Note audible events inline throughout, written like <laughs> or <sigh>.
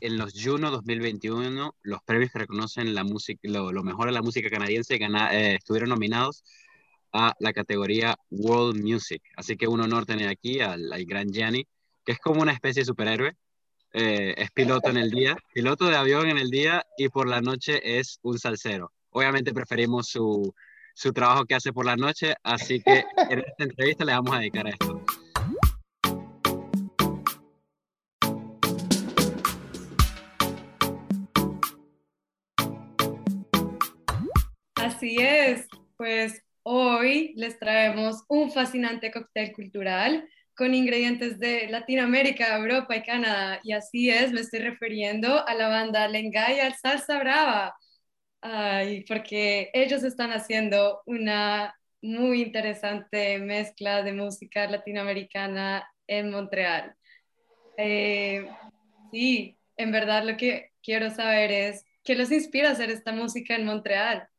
en los Juno 2021, los premios que reconocen la música, lo, mejor de la música canadiense, eh, estuvieron nominados a la categoría World Music. Así que un honor tener aquí al, gran Gianni, que es como una especie de superhéroe. Eh, es piloto en el día, piloto de avión en el día y por la noche es un salsero. Obviamente preferimos su, su trabajo que hace por la noche, así que en esta entrevista le vamos a dedicar a esto. Así es, pues hoy les traemos un fascinante cóctel cultural con ingredientes de Latinoamérica, Europa y Canadá. Y así es, me estoy refiriendo a la banda Lengaya Salsa Brava. Ay, porque ellos están haciendo una muy interesante mezcla de música latinoamericana en Montreal. Eh, sí, en verdad lo que quiero saber es, ¿qué los inspira a hacer esta música en Montreal?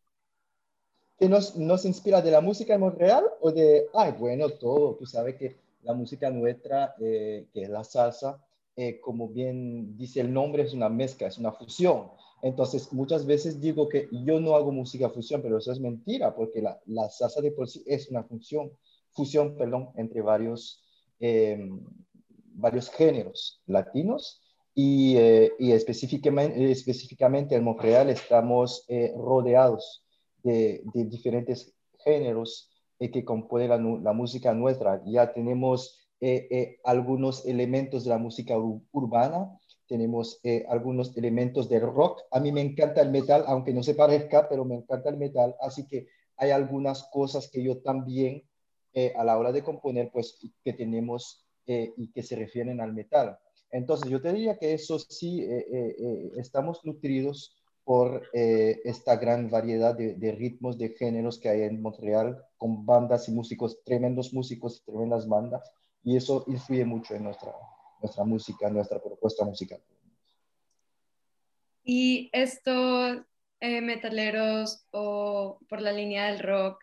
¿Qué nos, nos inspira de la música en Montreal o de, ay, bueno, todo, tú sabes que la música nuestra, eh, que es la salsa, eh, como bien dice el nombre, es una mezcla, es una fusión. Entonces, muchas veces digo que yo no hago música fusión, pero eso es mentira, porque la, la salsa de por sí es una fusión, fusión perdón, entre varios, eh, varios géneros latinos y, y específicamente, específicamente en Montreal estamos rodeados de, diferentes géneros eh, que compone la, música nuestra. Ya tenemos eh, eh, algunos elementos de la música urbana, tenemos algunos elementos del rock. A mí me encanta el metal, aunque no se parezca, pero me encanta el metal, así que hay algunas cosas que yo también a la hora de componer, pues que tenemos y que se refieren al metal. Entonces yo te diría que eso sí, estamos nutridos por eh, esta gran variedad de, ritmos, de géneros que hay en Montreal, con bandas y músicos, tremendos músicos y tremendas bandas, y eso influye mucho en nuestra, nuestra música, nuestra propuesta musical. ¿Y estos eh, metaleros o por la línea del rock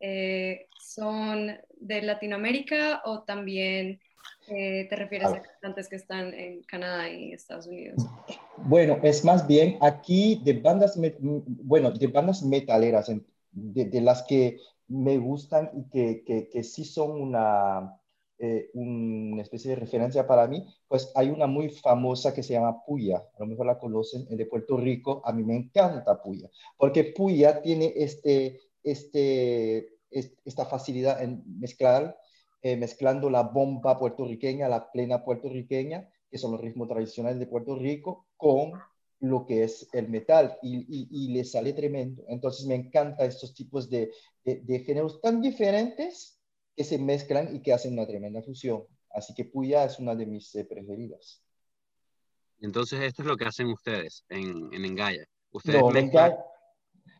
eh, son de Latinoamérica o también eh, ¿Te refieres a, cantantes que están en Canadá y Estados Unidos? Bueno, es más bien aquí de bandas, bueno, de bandas metaleras, de, las que me gustan y que, que, que sí son una, eh, una especie de referencia para mí, pues hay una muy famosa que se llama Puya, a lo mejor la conocen, de Puerto Rico, a mí me encanta Puya, porque Puya tiene este, este, esta facilidad en mezclar eh, mezclando la bomba puertorriqueña, la plena puertorriqueña, que son los ritmos tradicionales de Puerto Rico, con lo que es el metal y, le sale tremendo. Entonces me encanta estos tipos de, de, géneros tan diferentes que se mezclan y que hacen una tremenda fusión. Así que Puya es una de mis eh, preferidas. Entonces esto es lo que hacen ustedes en, en Engaya. Ustedes no, mezclan...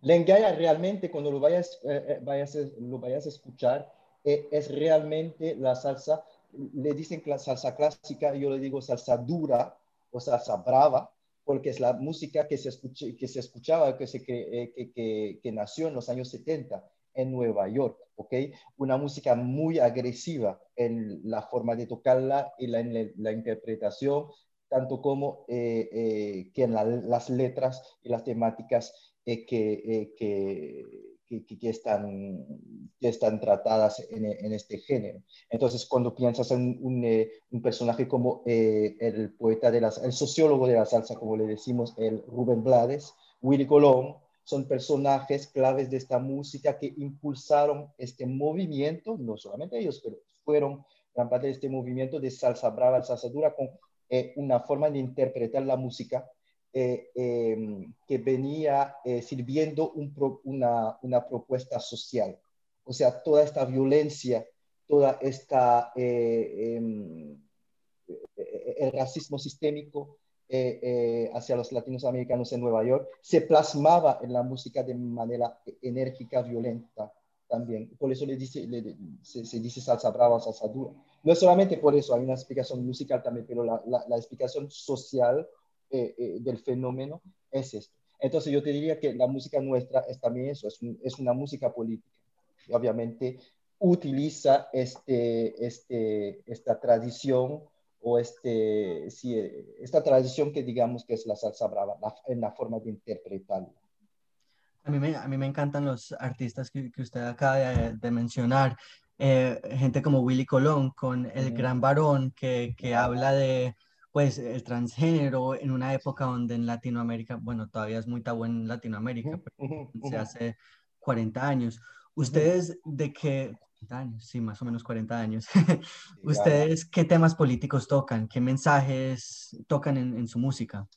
Lengaya realmente cuando lo vayas, eh, vayas, lo vayas a escuchar eh, es realmente la salsa, le dicen la salsa clásica, yo le digo salsa dura o salsa brava, porque es la música que se, que se escuchaba, que, se, eh, que, que, nació en los años 70 en Nueva York, ¿ok? Una música muy agresiva en la forma de tocarla y la, en la, interpretación, tanto como eh, que en las letras y las temáticas que, que, están, que están tratadas en, este género. Entonces, cuando piensas en un, eh, personaje como eh, el poeta de las, el sociólogo de la salsa, como le decimos, el Rubén Blades, Willy Colón, son personajes claves de esta música que impulsaron este movimiento, no solamente ellos, pero fueron gran parte de este movimiento de salsa brava, salsa dura, con eh, una forma de interpretar la música eh, em, que venía eh, sirviendo una, una, propuesta social. O sea, toda esta violencia, toda esta, eh, em, el racismo sistémico hacia los latinoamericanos en Nueva York, se plasmaba en la música de manera enérgica, violenta también. Por eso le dice, se, dice salsa brava, salsa dura. No es solamente por eso, hay una explicación musical también, pero la, la, la explicación social eh, eh, del fenómeno es esto. Entonces yo te diría que la música nuestra es también eso, es, es una música política. Y obviamente utiliza este, este, esta tradición o este, sí, esta tradición que digamos que es la salsa brava, en la forma de interpretarla. A mí me, a mí me encantan los artistas que, que usted acaba de, mencionar. Eh, gente como Willy Colón con El Gran Varón, que, que habla de pues el transgénero en una época donde en Latinoamérica, bueno, todavía es muy tabú en Latinoamérica, pero se hace 40 años. ¿Ustedes de qué, años, sí, más o menos 40 años, <laughs> ¿ustedes qué temas políticos tocan? ¿Qué mensajes tocan en, en su música?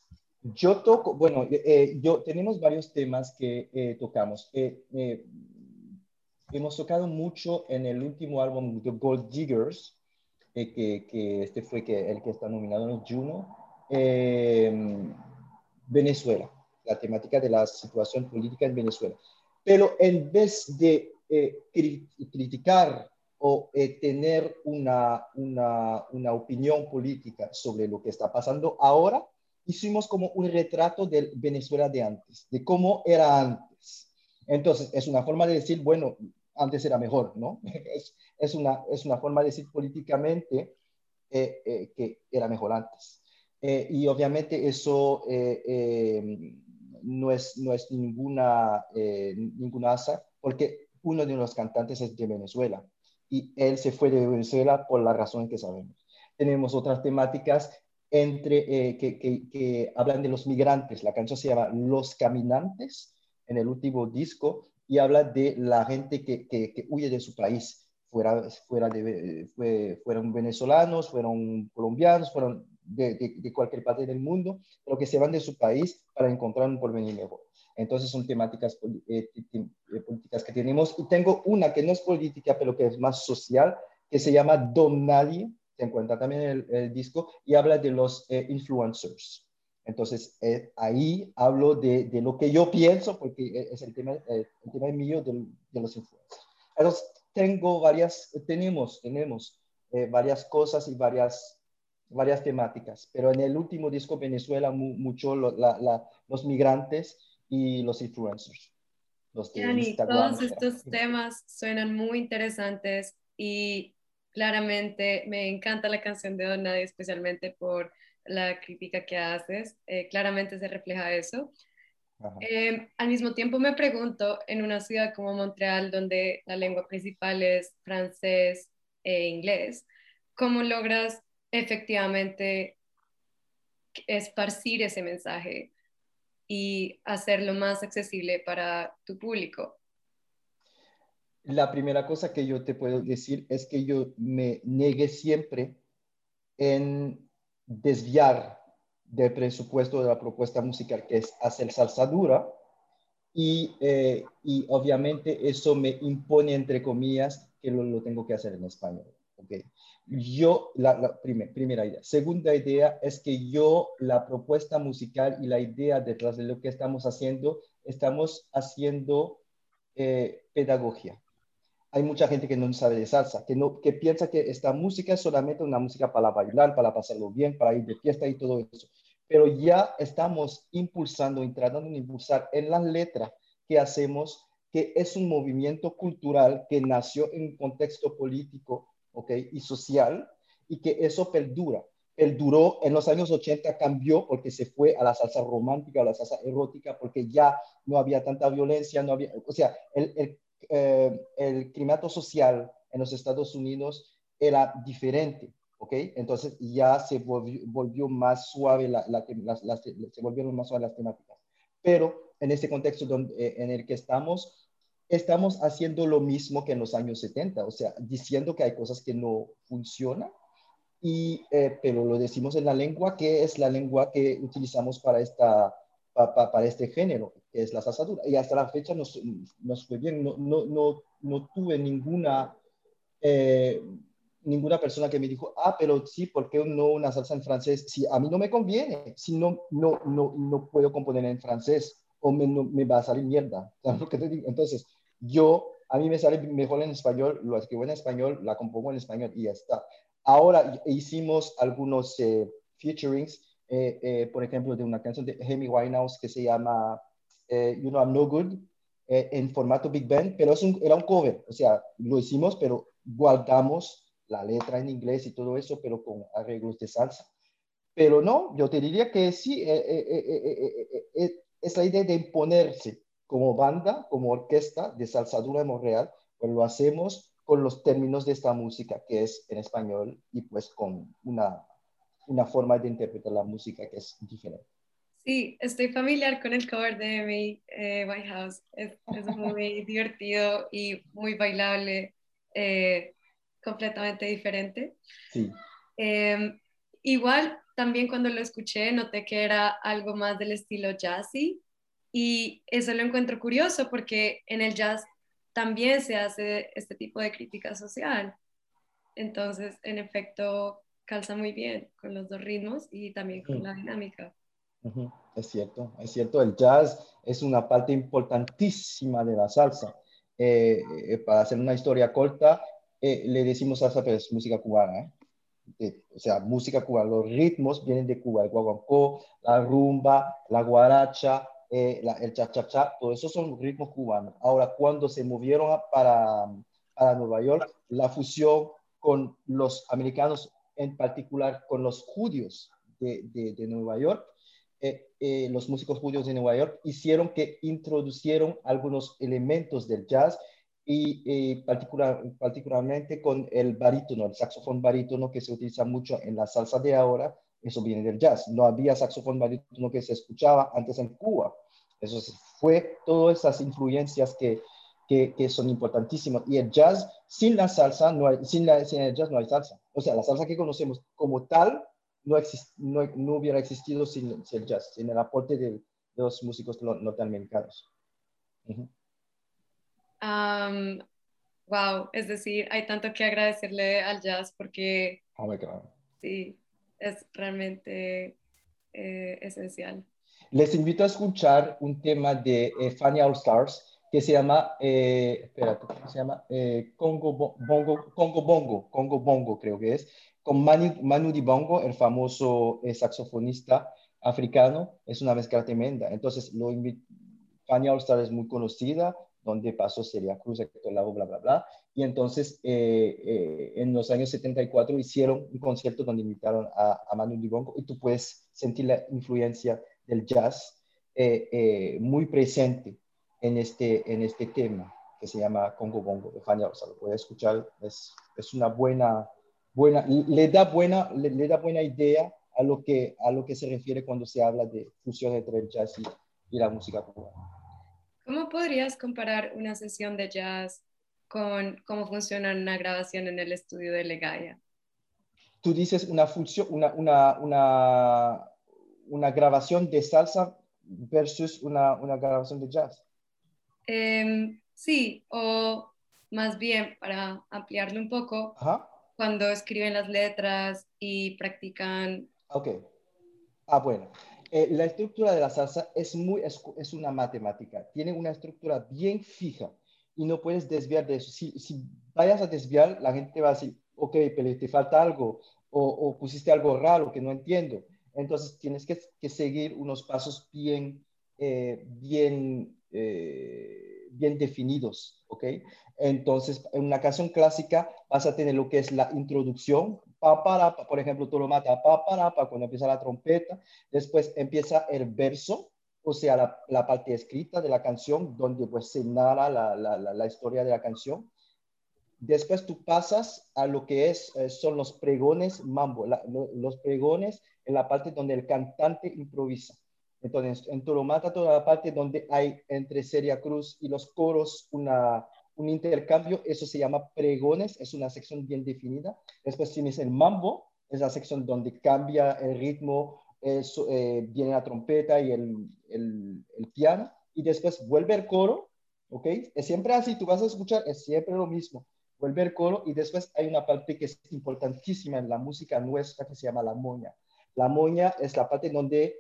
Yo toco, bueno, eh, eh, yo tenemos varios temas que eh, tocamos. hemos tocado mucho en el último álbum The Gold Diggers, que, que, este fue que, el que está nominado en el Juno, Venezuela, la temática de la situación política en Venezuela. Pero en vez de criticar o tener una, una, una opinión política sobre lo que está pasando ahora, hicimos como un retrato del Venezuela de antes, de cómo era antes. Entonces, es una forma de decir, bueno, antes era mejor, ¿no? <laughs> Es, una, es una forma de decir políticamente eh, eh, que era mejor antes. Eh, y obviamente eso no, es, no es ninguna, ninguna asa, porque uno de los cantantes es de Venezuela y él se fue de Venezuela por la razón que sabemos. Tenemos otras temáticas entre, eh, que, que, hablan de los migrantes. La canción se llama Los Caminantes en el último disco y habla de la gente que, que huye de su país. Fuera, fuera de, fueron venezolanos, fueron colombianos, fueron de, de, cualquier parte del mundo, pero que se van de su país para encontrar un porvenir mejor. Entonces son temáticas eh, eh, políticas que tenemos. Y tengo una que no es política, pero que es más social, que se llama Don Nadie, se encuentra también el, el disco, y habla de los eh, influencers. Entonces, eh, ahí hablo de, de, lo que yo pienso, porque es el tema, eh, el tema mío de, de, los influencers. Entonces, tengo varias, tenemos, tenemos varias cosas y varias, varias temáticas, pero en el último disco Venezuela mucho la, la, los migrantes y los influencers. Los todos estos temas suenan muy interesantes y Claramente me encanta la canción de Don Nadie, especialmente por la crítica que haces. Eh, claramente se refleja eso. Eh, al mismo tiempo me pregunto, en una ciudad como Montreal, donde la lengua principal es francés e inglés, ¿cómo logras efectivamente esparcir ese mensaje y hacerlo más accesible para tu público? la primera cosa que yo te puedo decir es que yo me negué siempre en desviar del presupuesto de la propuesta musical, que es hacer salsa dura, y, eh, y obviamente eso me impone, entre comillas, que lo, tengo que hacer en español. Okay. Yo, la, primera idea. Segunda idea es que yo, la propuesta musical y la idea detrás de lo que estamos haciendo, estamos haciendo eh, pedagogía hay mucha gente que no sabe de salsa, que, no, que piensa que esta música es solamente una música para bailar, para pasarlo bien, para ir de fiesta y todo eso. Pero ya estamos impulsando y tratando de impulsar en las letras que hacemos, que es un movimiento cultural que nació en un contexto político ¿okay? y social y que eso perdura. Perduró en los años 80, cambió porque se fue a la salsa romántica, a la salsa erótica, porque ya no había tanta violencia, no había, o sea, el, el eh, el clima social en los Estados Unidos era diferente, ¿ok? Entonces ya se volvió, más suave, la, se volvieron más suaves las temáticas. Pero en este contexto donde, eh, en el que estamos, estamos haciendo lo mismo que en los años 70, o sea, diciendo que hay cosas que no funcionan, y, eh, pero lo decimos en la lengua que es la lengua que utilizamos para esta para este género, que es la salsa Y hasta la fecha nos, nos fue bien, no, no, no, no tuve ninguna, eh, ninguna persona que me dijo, ah, pero sí, ¿por qué no una salsa en francés? Si a mí no me conviene, si no, no, no, no puedo componer en francés o me, me va a salir mierda. <laughs> Entonces, yo, a mí me sale mejor en español, lo escribo en español, la compongo en español y ya está. Ahora hicimos algunos eh, featurings eh, eh, por ejemplo, de una canción de Amy Winehouse que se llama eh, You Know I'm No Good, en formato Big Band, pero es un, era un cover, o sea, lo hicimos, pero guardamos la letra en inglés y todo eso, pero con arreglos de salsa. Pero no, yo te diría que sí, eh, eh, eh, es la idea de imponerse como banda, como orquesta de salsa dura de Montreal, pues lo hacemos con los términos de esta música, que es en español, y pues con una, una forma de interpretar la música que es diferente. Sí, estoy familiar con el cover de mi White House. Es, es muy divertido y muy bailable, eh, completamente diferente. Sí. Em, igual, también cuando lo escuché, noté que era algo más del estilo jazzy y eso lo encuentro curioso porque en el jazz también se hace este tipo de crítica social. Entonces, en efecto, calza muy bien con los dos ritmos y también con la dinámica. Es cierto, es cierto, el jazz es una parte importantísima de la salsa. Eh, eh, para hacer una historia corta, eh, le decimos salsa, pero es música cubana. o sea, música cubana, los ritmos vienen de Cuba, el guaguancó, la rumba, la guaracha, el cha-cha-cha, todo eso son ritmos cubanos. Ahora, cuando se movieron para, para Nueva York, la fusión con los americanos, en particular con los judíos de, de, de Nueva York, eh, eh, los músicos judíos de Nueva York hicieron que introducieron algunos elementos del jazz y particular, particularmente con el barítono, el saxofón barítono que se utiliza mucho en la salsa de ahora, eso viene del jazz. No había saxofón barítono que se escuchaba antes en Cuba. Eso fue todas esas influencias que, que, son importantísimas. Y el jazz, sin la salsa, no sin, la, sin el jazz no hay salsa. O sea, la salsa que conocemos como tal no, no, hubiera existido sin, el jazz, sin el aporte de, los músicos norteamericanos. wow, es decir, hay tanto que agradecerle al jazz porque oh sí, es realmente eh, esencial. Les invito a escuchar un tema de eh, Fanny All Stars que se llama, eh, espérate, ¿cómo se llama? Eh, Congo Bongo, Congo Bongo, Congo Bongo creo que es, con Manu, Manu Dibongo, el famoso eh, saxofonista africano, es una mezcla tremenda. Entonces, lo Fania All Star es muy conocida, donde pasó Celia Cruz, Héctor Lavo, bla, bla, bla. Y entonces, eh, eh, en los años 74 hicieron un concierto donde invitaron a, a Manu Dibongo y tú puedes sentir la influencia del jazz muy presente en este, en este tema que se llama Congo Bongo de Fania All Star. Lo puedes escuchar, es, es una buena buena, le da buena, le, da buena idea a lo, que, a lo que se refiere cuando se habla de fusión entre el jazz y, la música cubana. ¿Cómo podrías comparar una sesión de jazz con cómo funciona una grabación en el estudio de Legaya? Tú dices una función, una, una, una, una grabación de salsa versus una, una grabación de jazz. Em, sí, o más bien para ampliarlo un poco, Ajá cuando escriben las letras y practican. Ok. Ah, bueno. Eh, la estructura de la salsa es, muy, es, una matemática. Tiene una estructura bien fija y no puedes desviar de eso. Si, si vayas a desviar, la gente va a decir, ok, pero te falta algo o, o pusiste algo raro que no entiendo. Entonces tienes que, que seguir unos pasos bien, eh, bien, eh, bien definidos, ¿ok? Entonces, en una canción clásica vas a tener lo que es la introducción, pa, para, por ejemplo, tú lo matas, pa, para, pa, cuando empieza la trompeta, después empieza el verso, o sea, la, la parte escrita de la canción, donde pues se narra la, la, la, historia de la canción. Después tú pasas a lo que es, eh, son los pregones mambo, los pregones en la parte donde el cantante improvisa. Entonces, en Turomata, toda la parte donde hay entre Seria Cruz y los coros una, un intercambio, eso se llama pregones, es una sección bien definida. Después tienes el mambo, es la sección donde cambia el ritmo, eh, viene la trompeta y el, el, piano, y después vuelve el coro, ¿ok? Es siempre así, tú vas a escuchar, es siempre lo mismo. Vuelve el coro y después hay una parte que es importantísima en la música nuestra que se llama la moña. La moña es la parte donde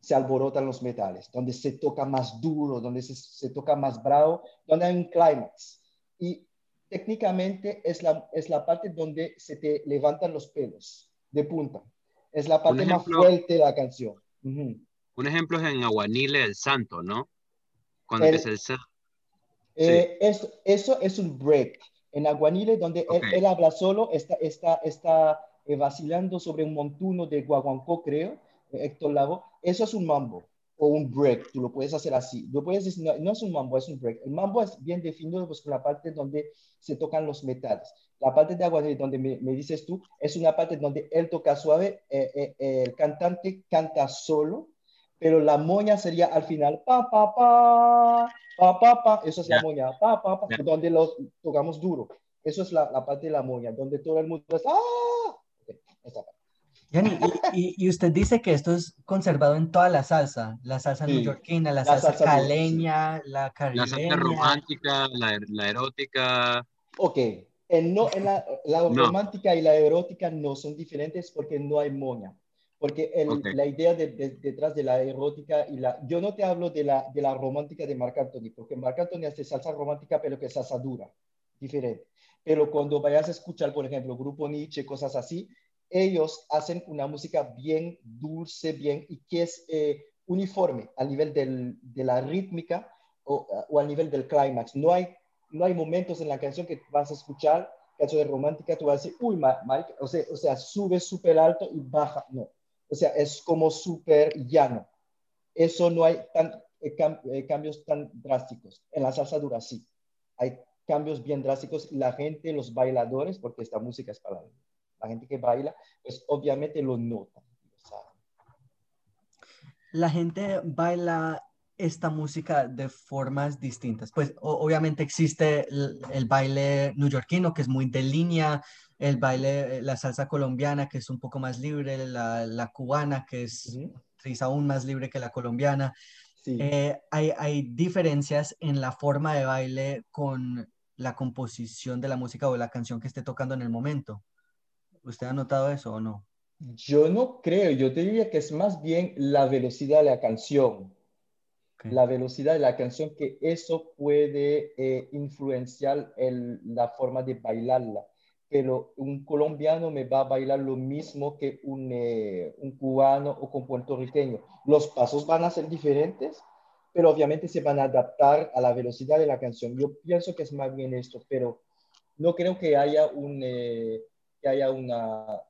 se alborotan los metales, donde se toca más duro, donde se, toca más bravo, donde hay un clímax. Y técnicamente es la, es la parte donde se te levantan los pelos de punta. Es la parte más fuerte de la canción. Un ejemplo es en Aguanile el Santo, ¿no? Cuando el, es el eh, eso, eso es un break. En Aguanile, donde él, habla solo, está, está, está eh, vacilando sobre un montuno de guaguancó, creo, Héctor Lago. Eso es un mambo o un break, tú lo puedes hacer así. Lo puedes decir, no, no es un mambo, es un break. El mambo es bien definido pues, con la parte donde se tocan los metales. La parte de Aguanile, donde me, me dices tú, es una parte donde él toca suave, eh, eh, eh, el cantante canta solo, pero la moña sería al final, pa, pa, pa, pa, pa, pa, eso es la Ya. moña, pa, pa, pa, Ya. donde lo tocamos duro. Eso es la, la parte de la moña, donde todo el mundo es, ¡ah! Ok, esa parte. Yanni, y, y- y usted dice que esto es conservado en toda la salsa, la salsa Sí, neoyorquina, la la salsa salsa caleña, la La caribeña. salsa romántica, la, la erótica. Ok, en, no, en la, la No. romántica y la erótica no son diferentes porque no hay moña. Porque el- Ok. la idea de- de- detrás de la erótica y la... Yo no te hablo de la, de la romántica de Marc Anthony, porque Marc Anthony hace salsa romántica, pero que es salsa dura, diferente. Pero cuando vayas a escuchar, por ejemplo, Grupo Nietzsche, cosas así, ellos hacen una música bien dulce, bien, y que es eh, uniforme a nivel del- de la rítmica o, o a nivel del clímax. No hay, no hay momentos en la canción que vas a escuchar, canción de romántica, tú vas a decir, uy, ma- marica", o sea, o sea, sube súper alto y baja, no. O sea, es como súper llano. Eso no hay tan, eh, cam- eh, cambios tan drásticos. En la salsa dura sí. Hay cambios bien drásticos y la gente, los bailadores, porque esta música es para la, la gente que baila, pues obviamente lo nota. La gente baila esta música de formas distintas. Pues obviamente existe el, el baile neoyorquino, que es muy de línea, el baile, eh, la salsa colombiana, que es un poco más libre, la, la cubana, que es, es aún más libre que la colombiana. Sí. Eh, hay, hay diferencias en la forma de baile con la composición de la música o la canción que esté tocando en el momento. ¿Usted ha notado eso o no? Yo no creo, yo te diría que es más bien la velocidad de la canción. Ok. La velocidad de la canción, que eso puede eh, influenciar el- la forma de bailarla. Pero un colombiano me va a bailar lo mismo que un, eh, un cubano o un puertorriqueño. Los pasos van a ser diferentes, pero obviamente se van a adaptar a la velocidad de la canción. Yo pienso que es más bien esto, pero no creo que haya un, eh, que haya una,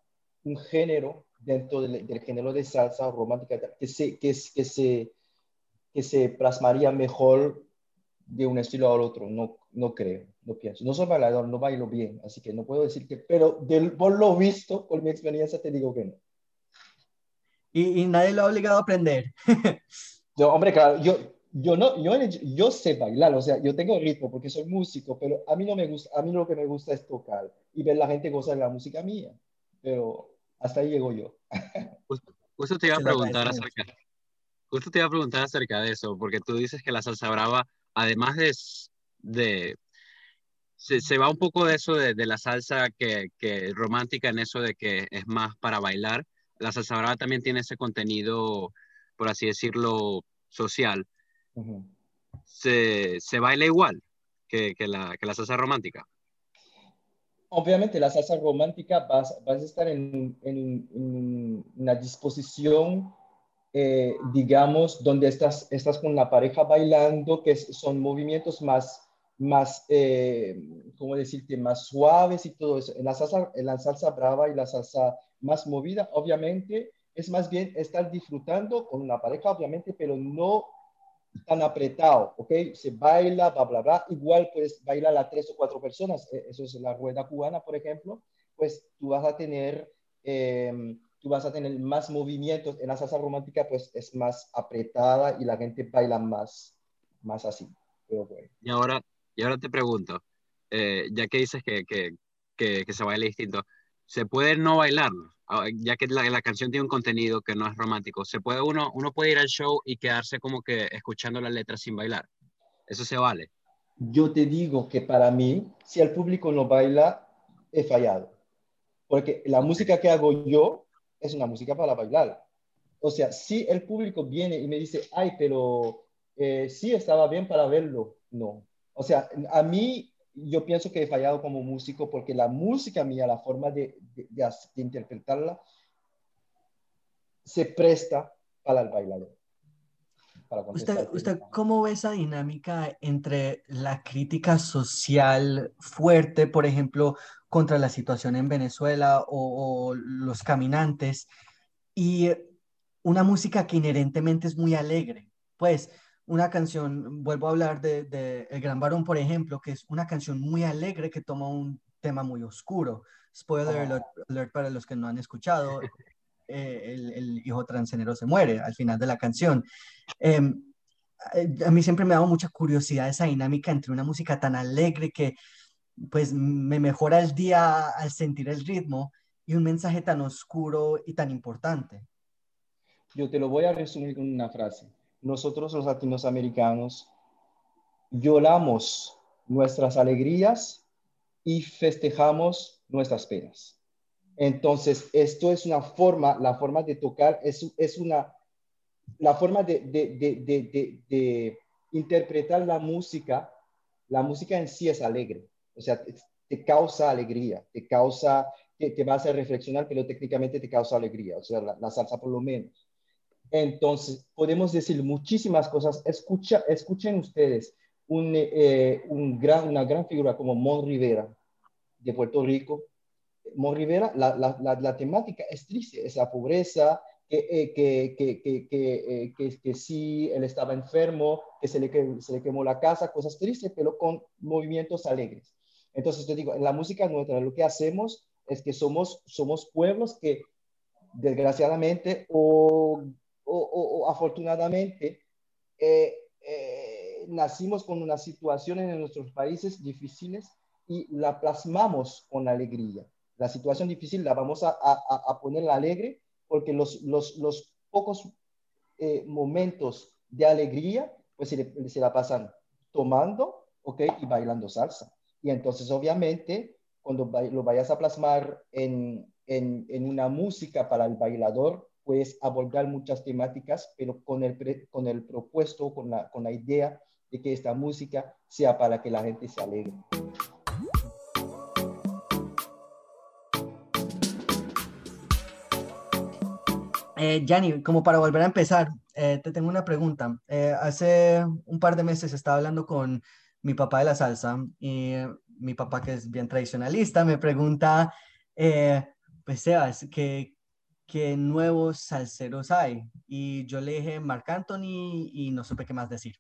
un género dentro del, del género de salsa romántica que se, que, que, se, que se plasmaría mejor de un estilo al otro. No, no creo, no pienso. No soy bailador, no bailo bien, así que no puedo decir que, pero del, por lo visto, por mi experiencia, te digo que no. Y, y nadie lo ha obligado a aprender. <laughs> Yo, hombre, claro, yo, yo, no, yo, yo sé bailar, o sea, yo tengo ritmo porque soy músico, pero a mí no me gusta, a mí lo que me gusta es tocar y ver la gente gozar de la música mía, pero hasta ahí llego yo. <laughs> Justo te iba a preguntar acerca, justo te iba a preguntar acerca de eso, porque tú dices que la salsa brava, además de se, se va un poco de eso de, de la salsa que, que romántica en eso de que es más para bailar. La salsa brava también tiene ese contenido, por así decirlo, social. Se, se baila igual que, que la, que la salsa romántica. Obviamente la salsa romántica vas, vas a estar en, en- en una disposición, eh, digamos, donde estás, estás con la pareja bailando, que son movimientos más, más eh, ¿cómo decirte?, más suaves y todo eso. En la, salsa, en la salsa brava y la salsa más movida, obviamente, es más bien estar disfrutando con una pareja, obviamente, pero no tan apretado, ¿ok? Se baila, bla, bla, bla. Igual puedes bailar a tres o cuatro personas. eh, Eso es la rueda cubana, por ejemplo. Pues tú vas a tener, eh, tú vas a tener más movimientos. En la salsa romántica, pues es más apretada y la gente baila más, más así. Pero bueno. Y ahora, y ahora te pregunto, eh, ya que dices que, que, que, que se baila distinto, ¿se puede no bailar? Ah, Ya que la, la canción tiene un contenido que no es romántico, ¿se puede uno, uno puede ir al show y quedarse como que escuchando la letra sin bailar? Eso se vale. Yo te digo que para mí, si el público no baila, he fallado. Porque la música que hago yo es una música para bailar. O sea, si el público viene y me dice, ay, pero eh, sí estaba bien para verlo, no. O sea, a mí yo pienso que he fallado como músico porque la música mía, la forma de, de, de, de interpretarla, se presta para el bailador. para ¿Usted, ¿Usted cómo ve esa dinámica entre la crítica social fuerte, por ejemplo, contra la situación en Venezuela o, los caminantes, y una música que inherentemente es muy alegre? Pues una canción, vuelvo a hablar de, El Gran Varón, por ejemplo, que es una canción muy alegre que toma un tema muy oscuro. Spoiler oh. alert, para los que no han escuchado, <laughs> eh, el, hijo transgénero se muere al final de la canción. Eh, a mí siempre me ha dado mucha curiosidad esa dinámica entre una música tan alegre que pues me mejora el día al sentir el ritmo y un mensaje tan oscuro y tan importante. Yo te lo voy a resumir con una frase. Nosotros los latinoamericanos lloramos nuestras alegrías y festejamos nuestras penas. Entonces, esto es una forma, la forma de tocar es, una, la forma de, interpretar la música, la música en sí es alegre, o sea, te, causa alegría, te causa, te, te, va a reflexionar, pero técnicamente te causa alegría, o sea, la, salsa por lo menos. Entonces, podemos decir muchísimas cosas. Escucha, escuchen ustedes un, eh, un gran, una gran figura como Mon Rivera de Puerto Rico, Mon Rivera, la, la, la, temática es triste, es la pobreza, que, eh, que, que, que, que, que, sí, él estaba enfermo, que se le, se le quemó la casa, cosas tristes, pero con movimientos alegres. Entonces, te digo, en la música nuestra lo que hacemos es que somos, somos pueblos que, desgraciadamente o, o, afortunadamente, eh, eh, nacimos con unas situaciones en nuestros países difíciles y la plasmamos con alegría la situación difícil la vamos a, a, a poner alegre porque los, los, los pocos eh, momentos de alegría, pues se, se, la pasan tomando, ¿ok? Y bailando salsa. Y entonces, obviamente, cuando lo vayas a plasmar en, en, en una música para el bailador, puedes abordar muchas temáticas, pero con el, con el propuesto, con la, con la idea de que esta música sea para que la gente se alegre. Eh, como para volver a empezar, eh, te tengo una pregunta. Eh, hace un par de meses estaba hablando con mi papá de la salsa y mi papá, que es bien tradicionalista, me pregunta, pues Sebas, ¿qué, ¿qué nuevos salseros hay? Y yo le dije Marc Anthony y no supe qué más decir.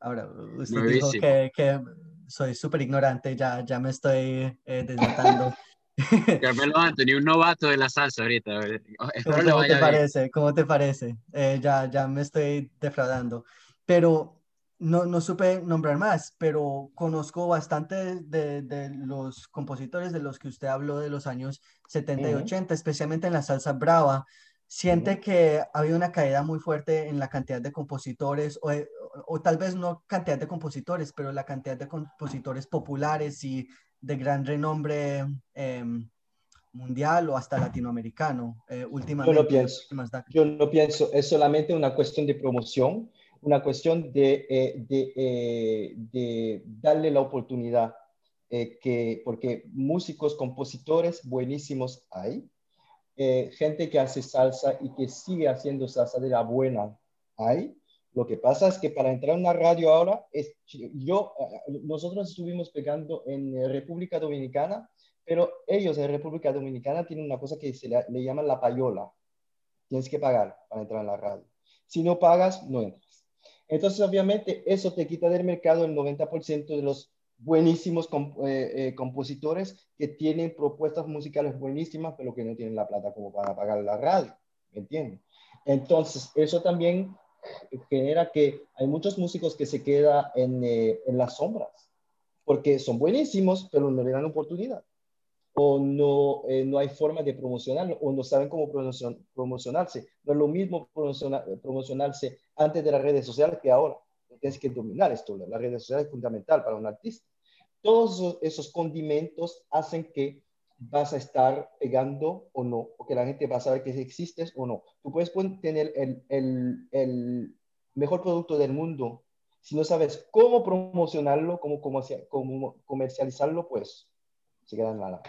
Ahora, usted dijo que, que soy súper ignorante, ya, ya me estoy desnotando. <laughs> Carmelo Anthony, un novato de la salsa ahorita. <laughs> ¿Cómo, te parece? ¿Cómo te parece? Eh, ya, ya me estoy defraudando. Pero no, no supe nombrar más, pero conozco bastante de, de, los compositores de los que usted habló de los años 70 y 80, especialmente en la salsa brava. ¿Siente que ha habido una caída muy fuerte en la cantidad de compositores, o, o, tal vez no cantidad de compositores, pero la cantidad de compositores populares y de gran renombre em, mundial o hasta latinoamericano eh, últimamente? Yo no pienso. Yo no pienso. Es solamente una cuestión de promoción, una cuestión de, eh, eh, de, darle la oportunidad. que, porque músicos, compositores buenísimos hay, gente que hace salsa y que sigue haciendo salsa de la buena hay, lo que pasa es que para entrar a una radio ahora, es, yo, nosotros estuvimos pegando en eh, República Dominicana, pero ellos en República Dominicana tienen una cosa que se le, le llaman la payola. Tienes que pagar para entrar en la radio. Si no pagas, no entras. Entonces, obviamente, eso te quita del mercado el 90% de los buenísimos eh, eh, compositores que tienen propuestas musicales buenísimas, pero que no tienen la plata como para pagar la radio. ¿Me entiendes? Entonces, eso también genera que hay muchos músicos que se quedan en, eh, en las sombras, porque son buenísimos, pero no le dan oportunidad, o no, eh, no hay forma de promocionarlo, o no saben cómo promocionarse. No es lo mismo promocionarse antes de las redes sociales que ahora. Tienes que dominar esto, las redes sociales es fundamental para un artista. Todos esos condimentos hacen que vas a estar pegando o no, o que la gente va a saber que existes o no. Tú puedes tener el, el, el mejor producto del mundo, si no sabes cómo promocionarlo, cómo, cómo, cómo comercializarlo, pues se queda en nada.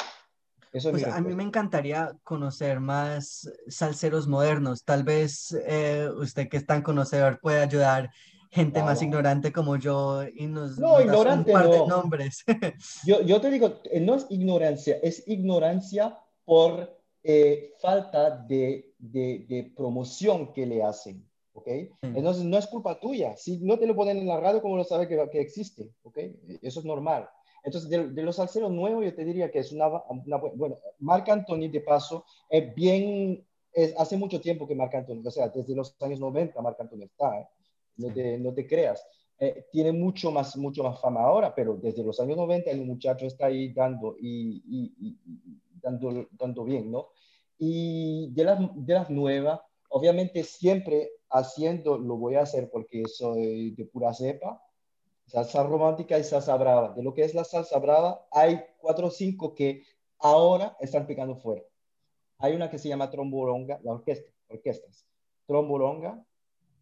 Eso pues a mí me encantaría conocer más salseros modernos. Tal vez eh, usted que es tan conocedor puede ayudar gente más ignorante como yo y nos, no, un par de nombres. <laughs> yo, yo, te digo, eh, no es ignorancia, es ignorancia por eh, falta de, de, de, promoción que le hacen. ¿ok? Entonces no es culpa tuya. Si no te lo ponen en la radio, ¿cómo lo sabe que, que existe? ¿ok? Eso es normal. Entonces, de, los salseros nuevos, yo te diría que es una, una bueno, Marc Anthony, de paso, es bien, es, hace mucho tiempo que Marc Anthony, o sea, desde los años 90 Marc Anthony está, ¿eh? no, te, no te creas. Eh, tiene mucho más, mucho más fama ahora, pero desde los años 90 el muchacho está ahí dando y, dando, dando bien, ¿no? Y de las, de las nuevas, obviamente siempre haciendo, lo voy a hacer porque soy de pura cepa, salsa romántica y salsa brava. De lo que es la salsa brava, hay cuatro o cinco que ahora están pegando fuera. Hay una que se llama trombolonga, la orquesta, orquestas, trombolonga,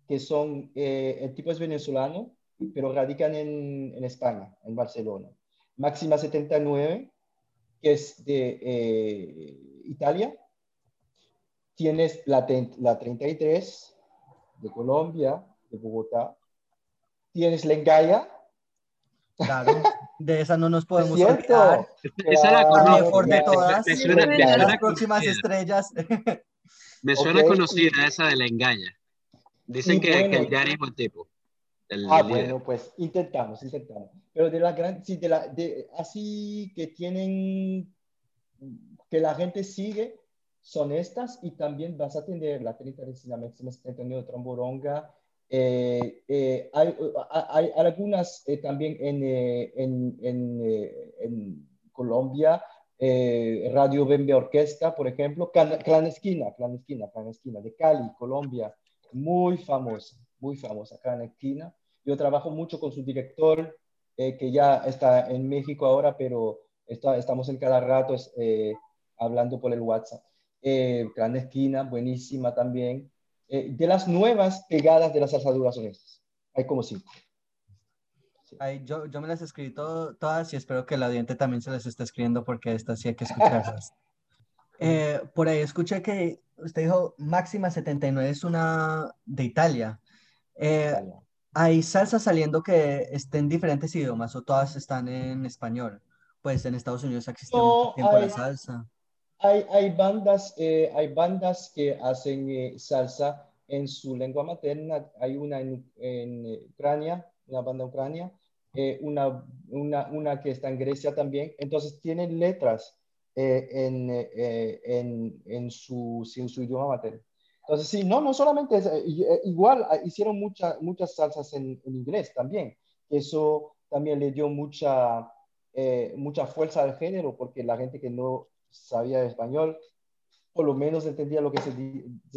que son, eh, el tipo es venezolano, pero radican en, en, España, en Barcelona. Máxima 79, que es de eh, Italia. Tienes la, la 33 de Colombia, de Bogotá. Tienes la Engaya, Claro, de esa no nos podemos olvidar. Esa la conozco. de todas. las próximas estrellas. Me suena conocida esa de la engaña. Dicen que, que, el Yari es buen tipo. ah, bueno, pues intentamos, intentamos. Pero de la gran, sí, de la, de, así que tienen, que la gente sigue, son estas y también vas a tener la 30 de la máxima 79 Tromboronga, eh, eh, hay, hay, algunas eh, también en, en, en, en, Colombia, Radio Bembe Orquesta, por ejemplo, Clandestina, Clandestina, Clandestina, de Cali, Colombia, muy famosa, muy famosa, Clandestina. Yo trabajo mucho con su director, que ya está en México ahora, pero está, estamos en cada rato hablando por el WhatsApp. Clandestina, buenísima también. Eh, de las nuevas pegadas de las salsaduras son estas. Hay como cinco. yo, yo, me las he escrito todas y espero que el audiente también se las esté escribiendo porque estas sí hay que escucharlas. <laughs> Eh, por ahí escuché que usted dijo máxima 79 es una de Italia. Eh, ¿Hay salsa saliendo que estén en diferentes idiomas o todas están en español? Pues en Estados Unidos ha existido mucho tiempo la salsa. Hay, hay, bandas, eh, hay bandas que hacen eh, salsa en su lengua materna. Hay una en, en Ucrania, una banda Ucrania, eh, una, una, una, que está en Grecia también. Entonces tienen letras en, en, en, su, en su idioma materno. Entonces, sí, no, no solamente, igual ah, hicieron muchas muchas salsas en, en, inglés también. Eso también le dio mucha, mucha fuerza al género, porque la gente que no sabía español, por lo menos entendía lo que se,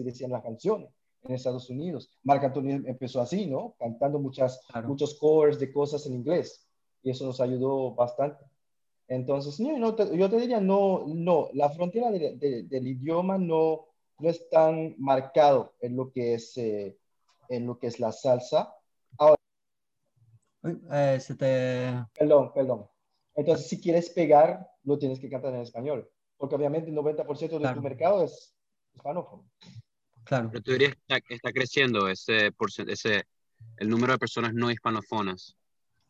decía en las canciones en Estados Unidos. Marc Anthony empezó así, ¿no? Cantando muchas, muchos covers de cosas en inglés y eso nos ayudó bastante. Entonces, no, yo te diría, no, no, la frontera del idioma no, no es tan marcado en lo que es, eh, en lo que es la salsa. Ahora, eh, Perdón, perdón. Entonces, si quieres pegar, lo tienes que cantar en español porque obviamente el 90% de tu mercado es hispanófono. Claro. Pero tú dirías que está, creciendo ese, ese, el número de personas no hispanófonas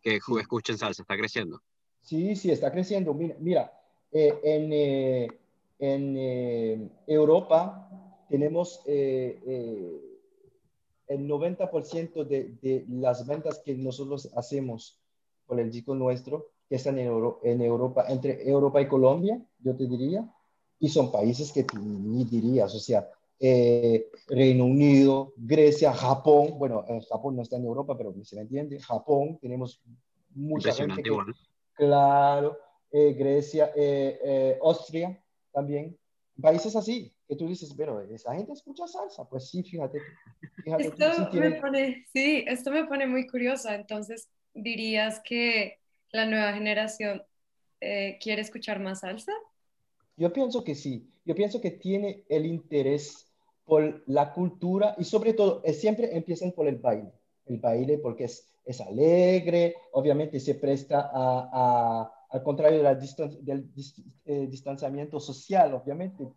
que escuchen salsa, ¿está creciendo? Sí, sí, está creciendo. Mira, mira eh, en, eh, en eh, Europa tenemos el 90% de, de, las ventas que nosotros hacemos por el disco nuestro que están en, en Europa, entre Europa y Colombia, yo te diría, y son países que tú ni dirías, o sea, eh, Reino Unido, Grecia, Japón, bueno, eh, Japón no está en Europa, pero se me entiende, Japón, tenemos mucha gente que, claro, eh, Grecia, Austria también, países así, que tú dices, pero esa gente escucha salsa, pues sí, fíjate. esto, me pone, sí, esto me pone muy curiosa, entonces dirías que la nueva generación eh, quiere escuchar más salsa? Yo pienso que sí. Yo pienso que tiene el interés por la cultura y sobre todo eh, siempre empiezan por el baile. El baile porque es, es alegre, obviamente se presta a, al contrario de la del eh, distanciamiento social, obviamente.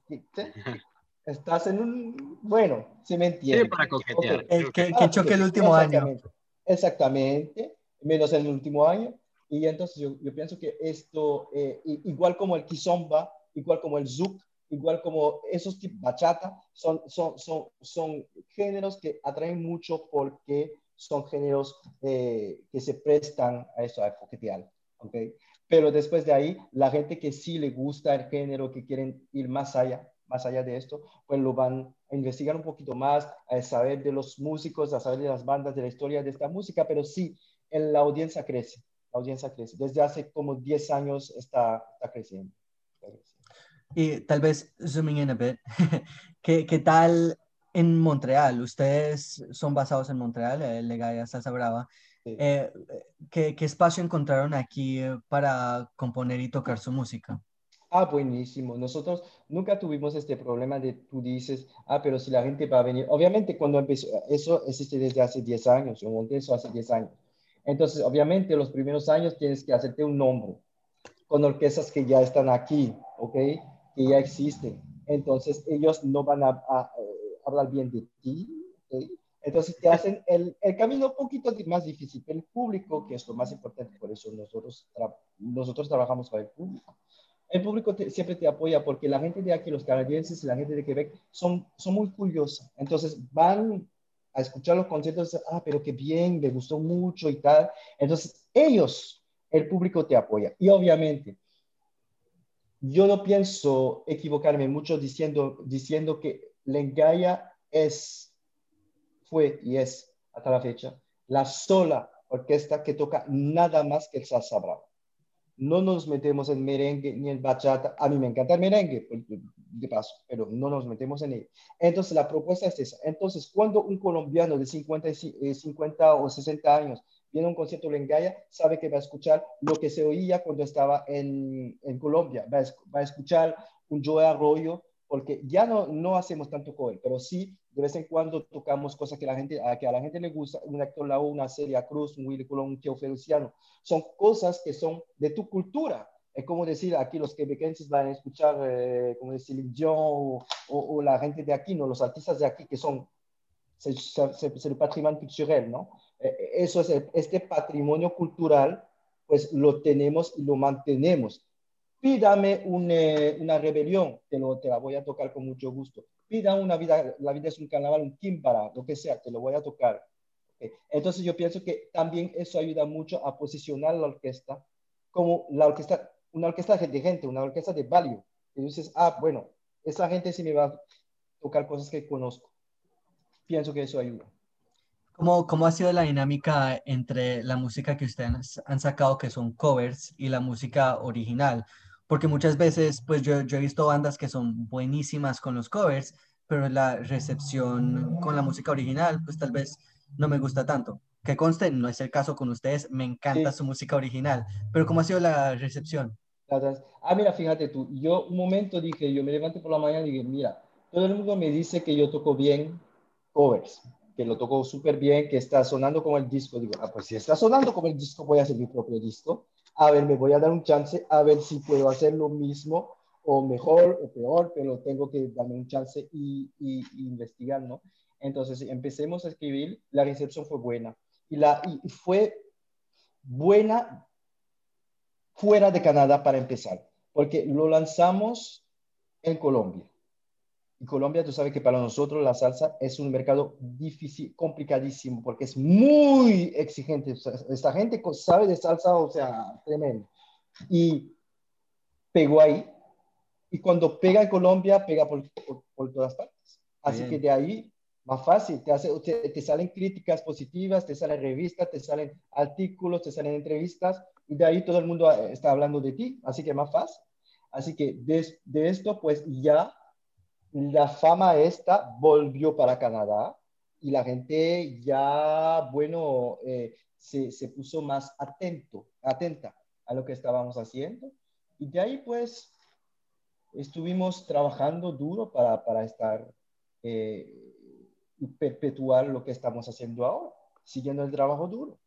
Estás en un, bueno, se me entiende. Sí, para coquetear. El que, choque el último año. Exactamente, menos en el último año. Y entonces yo, yo pienso que esto, eh, igual como el kizomba, igual como el zouk, igual como esos tipos bachata, son, son, son, son géneros que atraen mucho porque son géneros eh, que se prestan a eso, a coquetear. ¿okay? Pero después de ahí, la gente que sí le gusta el género, que quieren ir más allá, más allá de esto, pues lo van a investigar un poquito más, a saber de los músicos, a saber de las bandas, de la historia de esta música, pero sí, en la audiencia crece, la audiencia crece. Desde hace como 10 años está, está creciendo. Y tal vez zooming in a bit, <laughs> ¿qué, ¿qué, tal en Montreal? Ustedes son basados en Montreal, eh, Legaya Salsa Brava. Eh, ¿qué, ¿qué, espacio encontraron aquí para componer y tocar su música? Ah, buenísimo. Nosotros nunca tuvimos este problema de tú dices, ah, pero si la gente va a venir. Obviamente cuando empezó, eso existe desde hace 10 años, yo monté eso hace 10 años. Entonces, obviamente los primeros años tienes que hacerte un nombre con orquestas que ya están aquí, ¿ok? Que ya existen. Entonces, ellos no van a, eh, hablar bien de ti, ¿ok? Entonces, te hacen el, el, camino un poquito más difícil. El público, que es lo más importante, por eso nosotros, nosotros trabajamos para el público el público siempre te apoya porque la gente de aquí, los canadienses y la gente de Quebec, son, son muy curiosos. Entonces van a escuchar los conciertos, ah, pero qué bien, me gustó mucho y tal. Entonces ellos, el público te apoya. Y obviamente, yo no pienso equivocarme mucho diciendo, diciendo que Lengaya es, fue y es hasta la fecha la sola orquesta que toca nada más que el salsa bravo no nos metemos en merengue ni en bachata. A mí me encanta el merengue, pues, de paso, pero no nos metemos en él. Entonces, la propuesta es esa. Entonces, cuando un colombiano de 50, 50 eh, o 60 años viene a un concierto en Gaya, sabe que va a escuchar lo que se oía cuando estaba en, en Colombia. Va a, va a, escuchar un Joe Arroyo, porque ya no, no hacemos tanto cover, pero sí de vez en cuando tocamos cosas que, la gente, a, que a la gente le gusta, un actor Lau, una serie Cruz, un Willy Colón, un Teo Feliciano. Son cosas que son de tu cultura. Es como decir, aquí los quebequenses van a escuchar, eh, como decir, John o, o, la gente de aquí, ¿no? Los artistas de aquí que son, es el patrimonio cultural, ¿no? Eh, eh, eso es, este patrimonio cultural, pues lo tenemos y lo mantenemos. Pídame una rebelión, te, lo, te la voy a tocar con mucho gusto pida una vida, la vida es un carnaval, un timbara, lo que sea, te lo voy a tocar. Entonces yo pienso que también eso ayuda mucho a posicionar la orquesta como la orquesta, una orquesta de gente, una orquesta de value. Entonces, ah, bueno, esa gente sí me va a tocar cosas que conozco. Pienso que eso ayuda. ¿Cómo, ¿Cómo ha sido la dinámica entre la música que ustedes han sacado, que son covers, y la música original? Porque muchas veces, pues yo, yo he visto bandas que son buenísimas con los covers, pero la recepción con la música original, pues tal vez no me gusta tanto. Que conste, no es el caso con ustedes, me encanta su música original, pero ¿cómo ha sido la recepción? Ah, mira, fíjate tú, yo un momento dije, yo me levanté por la mañana y dije, mira, todo el mundo me dice que yo toco bien covers, que lo toco súper bien, que está sonando como el disco. Digo, ah, pues si está sonando como el disco, voy a hacer mi propio disco a ver, me voy a dar un chance, a ver si puedo hacer lo mismo o mejor o peor, pero tengo que darme un chance y, investigar, ¿no? Entonces empecemos a escribir, la recepción fue buena y, la, y fue buena fuera de Canadá para empezar, porque lo lanzamos en Colombia. Y Colombia, tú sabes que para nosotros la salsa es un mercado difícil, complicadísimo, porque es muy exigente. esta gente sabe de salsa, o sea, tremendo. Y pegó ahí. Y cuando pega en Colombia, pega por, por, todas partes. Así que de ahí, más fácil. Te, hace, te, te, salen críticas positivas, te salen revistas, te salen artículos, te salen entrevistas. Y de ahí todo el mundo eh, está hablando de ti. Así que más fácil. Así que de, de esto, pues ya la fama esta volvió para Canadá y la gente ya, bueno, eh, se, se, puso más atento, atenta a lo que estábamos haciendo. Y de ahí, pues, estuvimos trabajando duro para, para estar eh, y perpetuar lo que estamos haciendo ahora, siguiendo el trabajo duro.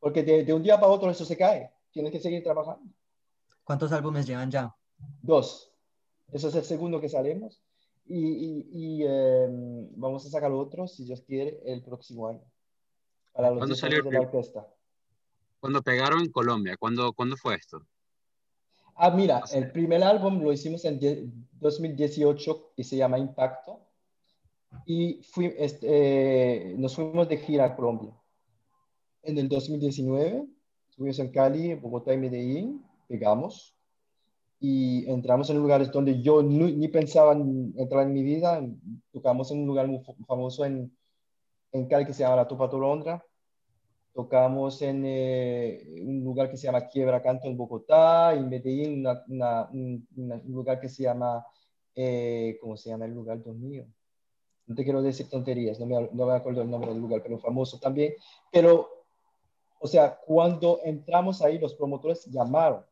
Porque de, de un día para otro eso se cae, tienes que seguir trabajando. ¿Cuántos álbumes llevan ya? Dos. Eso es el segundo que salimos. Y, em, vamos a sacar otro, si Dios quiere, el próximo año. Para los ¿Cuándo salió de la orquesta. Cuando pegaron en Colombia, ¿cuándo, ¿cuándo fue esto? Ah, mira, el primer álbum lo hicimos en 2018 y se llama Impacto. Y fui, este, nos fuimos de gira a Colombia. En el 2019, estuvimos en Cali, Bogotá y Medellín, pegamos y entramos en lugares donde yo ni, pensaba entrar en mi vida. Tocamos en un lugar muy famoso en, en Cali que se llama La Topa Tolondra. Tocamos en eh, un lugar que se llama Quiebra Canto en Bogotá, en Medellín, un, lugar que se llama, eh, ¿cómo se llama el lugar, Dios mío? No te quiero decir tonterías, no me, no me acuerdo el nombre del lugar, pero famoso también. Pero, o sea, cuando entramos ahí, los promotores llamaron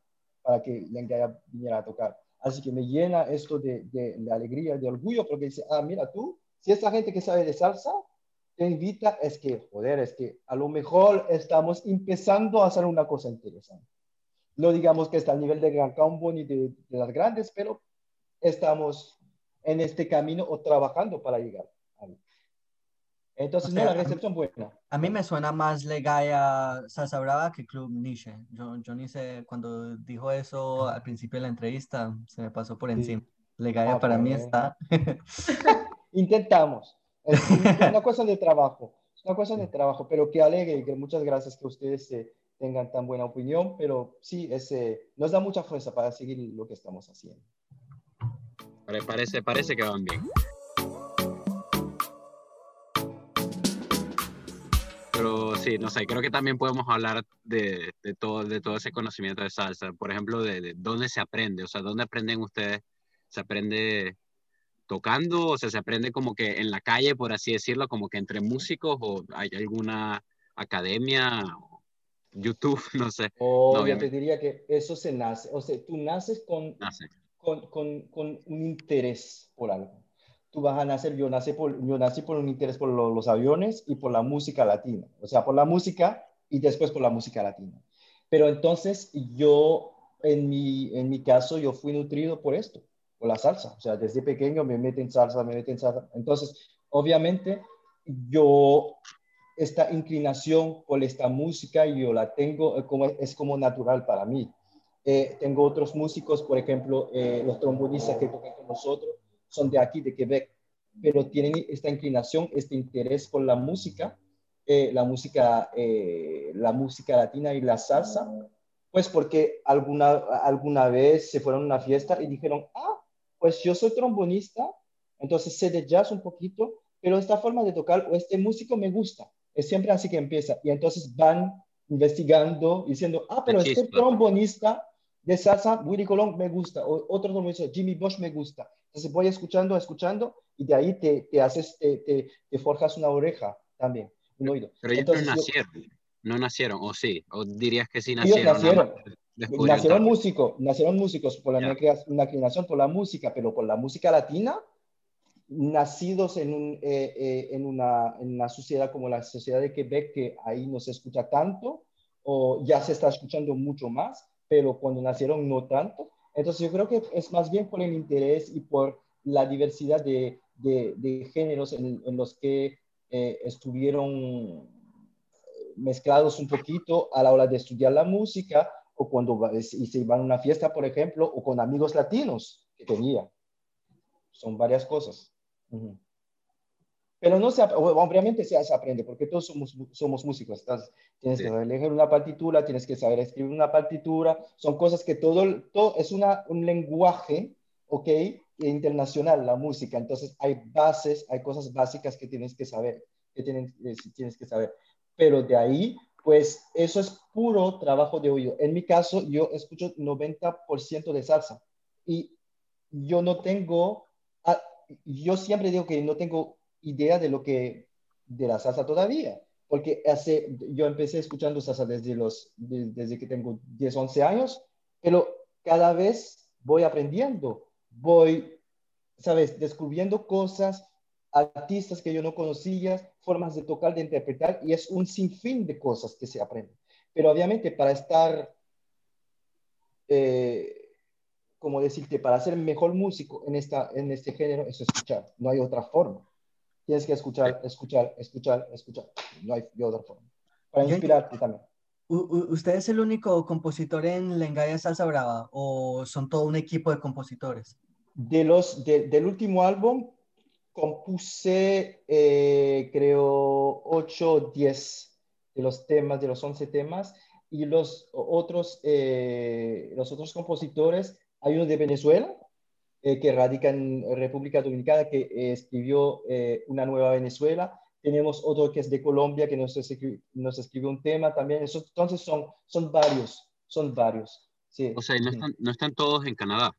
para que Lengaya viniera a tocar. Así que me llena esto de, de, alegría, de orgullo, porque dice, ah, mira tú, si esta gente que sabe de salsa te invita, es que, joder, es que a lo mejor estamos empezando a hacer una cosa interesante. No digamos que está al nivel de Gran Combo ni de, de las grandes, pero estamos en este camino o trabajando para llegar. Entonces, no, la recepción buena. A mí me suena más Legaya Salsa Brava que Club Niche. Yo, yo ni sé, cuando dijo eso al principio de la entrevista, se me pasó por encima. Legaya ah, para mí está... <laughs> Intentamos. Es una <laughs> cuestión de trabajo. Es una cuestión de trabajo, pero que alegre y que muchas gracias que ustedes eh, tengan tan buena opinión, pero sí, ese, nos da mucha fuerza para seguir lo que estamos haciendo. Parece, parece que van bien. Pero sí, no sé, creo que también podemos hablar de, de, todo, de todo ese conocimiento de salsa. Por ejemplo, de, dónde se aprende, o sea, dónde aprenden ustedes. ¿Se aprende tocando? O sea, ¿se aprende como que en la calle, por así decirlo, como que entre músicos? ¿O hay alguna academia? YouTube, <laughs> no sé. Oh, yo te diría que eso se nace. O sea, tú naces con, con, con, con un interés por algo tú vas a nacer, yo nací por, yo nací por un interés por los aviones y por la música latina, o sea, por la música y después por la música latina. Pero entonces yo, en mi, en mi caso, yo fui nutrido por esto, por la salsa, o sea, desde pequeño me meten salsa, me meten salsa. Entonces, obviamente, yo, esta inclinación por esta música, yo la tengo, como, es como natural para mí. Eh, tengo otros músicos, por ejemplo, eh, los trombonistas que tocan con nosotros, son de aquí, de Quebec, pero tienen esta inclinación, este interés por la música, eh, la música, eh, la música latina y la salsa, pues porque alguna, alguna vez se fueron a una fiesta y dijeron, ah, pues yo soy trombonista, entonces sé de jazz un poquito, pero esta forma de tocar o este músico me gusta. Es siempre así que empieza. Y entonces van investigando, diciendo, ah, pero este trombonista de salsa, Willy Colón me gusta, o otro trombonista, Jimmy Bosch me gusta. Entonces voy escuchando, escuchando, y de ahí te, te haces, te, te, forjas una oreja también, un oído. Pero ellos no nacieron, no nacieron, o sí, o dirías que sí nacieron. nacieron, nacieron músicos, nacieron músicos por la inclinación por la música, pero por la música latina, nacidos en, un, eh, eh, en, una, en una sociedad como la sociedad de Quebec, que ahí no se escucha tanto, o ya se está escuchando mucho más, pero cuando nacieron no tanto. Entonces yo creo que es más bien por el interés y por la diversidad de, de, géneros en, los que eh, estuvieron mezclados un poquito a la hora de estudiar la música o cuando y se iban a una fiesta, por ejemplo, o con amigos latinos que tenía. Son varias cosas. Pero no se, obviamente se, aprende, porque todos somos, somos músicos. Estás, tienes que saber leer una partitura, tienes que saber escribir una partitura. Son cosas que todo, todo es una, un lenguaje, ¿ok? Internacional, la música. Entonces hay bases, hay cosas básicas que tienes que saber, que tienes, eh, tienes que saber. Pero de ahí, pues eso es puro trabajo de oído. En mi caso, yo escucho 90% de salsa y yo no tengo, ah, yo siempre digo que no tengo idea de lo que, de la salsa todavía, porque hace, yo empecé escuchando salsa desde, los, desde que tengo 10, 11 años, pero cada vez voy aprendiendo, voy, sabes, descubriendo cosas, artistas que yo no conocía, formas de tocar, de interpretar, y es un sinfín de cosas que se aprenden. Pero obviamente para estar eh, como decirte, para ser mejor músico en, esta, en este género es escuchar, no hay otra forma. Tienes que escuchar, escuchar, escuchar, escuchar. No hay otra forma. Para inspirarte también. ¿Usted es el único compositor en Lengaya Salsa Brava o son todo un equipo de compositores? De los, del último álbum compuse, eh, creo, 8 o 10 de los temas, de los 11 temas, y los otros, eh, los otros compositores, hay uno de Venezuela, eh, que radica en República Dominicana, que escribió Una Nueva Venezuela, tenemos otro que es de Colombia, que nos, escribió, nos escribió un tema también, entonces son, son varios, son varios. Sí. O sea, no están, no están todos en Canadá.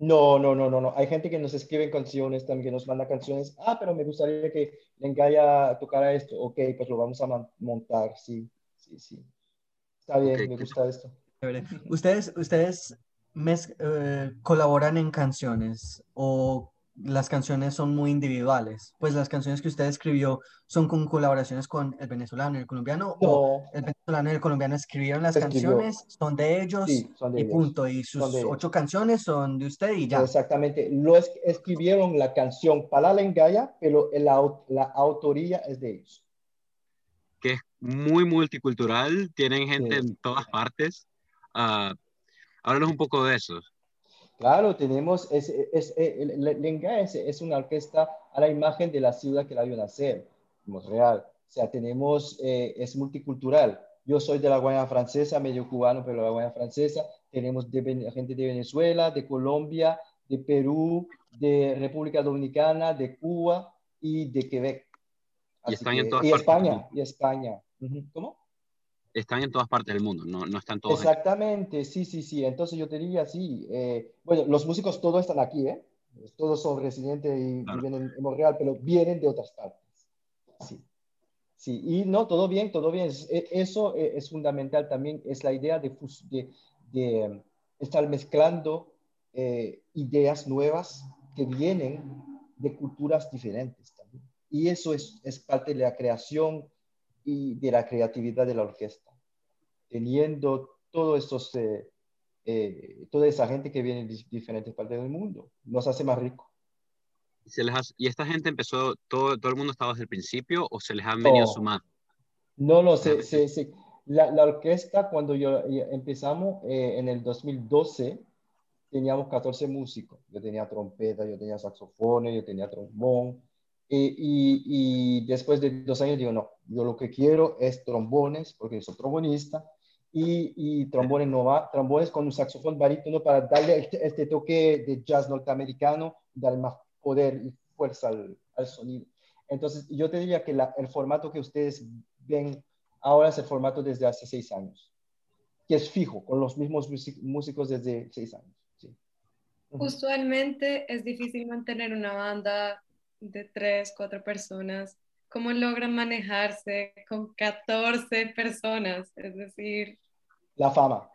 No, no, no, no, no. Hay gente que nos escribe canciones también, que nos manda canciones. Ah, pero me gustaría que Lengaya tocara esto. Ok, pues lo vamos a montar. Sí, sí, sí. Está bien, me gusta esto. ¿Ustedes, ustedes eh, colaboran en canciones o las canciones son muy individuales. Pues las canciones que usted escribió son con colaboraciones con el venezolano y el colombiano, o el venezolano y el colombiano escribieron las canciones, son de ellos y punto. Y sus ocho canciones son de usted y ya. Exactamente. Lo escribieron la canción para la Lengaya, pero la, la autoría es de ellos. Que es muy multicultural, tienen gente en todas partes. Uh, háblanos un poco de eso. Claro, tenemos, es, es, eh, Lenga es, es, una orquesta a la imagen de la ciudad que la vio nacer, real. O sea, tenemos, eh, es multicultural. Yo soy de la Guayana Francesa, medio cubano, pero la Guayana Francesa. Tenemos de, gente de Venezuela, de Colombia, de Perú, de República Dominicana, de Cuba y de Quebec. y España en todas y España, y España. ¿Cómo? Están en todas partes del mundo, no, no están todos. Exactamente, sí, sí, sí. Entonces yo te diría, sí. Eh, bueno, los músicos todos están aquí, ¿eh? Todos son residentes y viven en, Montreal, pero vienen de otras partes. Sí. Sí, y no, todo bien, todo bien. E, eso e, es fundamental también, es la idea de, de, de em, estar mezclando eh, ideas nuevas que vienen de culturas diferentes también. Y eso es, es parte de la creación y de la creatividad de la orquesta, teniendo todos estos, eh, eh, toda esa gente que viene de diferentes partes del mundo, nos hace más ricos. ¿Se les ¿Y esta gente empezó, todo, todo el mundo estaba desde el principio o se les han venido sumando? No, no, se, se, La, la, orquesta cuando yo empezamos eh, en el 2012 teníamos 14 músicos. Yo tenía trompeta, yo tenía saxofones, yo tenía trombón, y, después de dos años digo, no, yo lo que quiero es trombones, porque soy trombonista, y, y trombones, no va, trombones con un saxofón barítono para darle este, este, toque de jazz norteamericano, dar más poder y fuerza al, al sonido. Entonces, yo te diría que la, el formato que ustedes ven ahora es el formato desde hace seis años, que es fijo, con los mismos músicos desde seis años. Usualmente es difícil mantener una banda de tres, cuatro personas, ¿cómo logran manejarse con 14 personas? Es decir... La fama,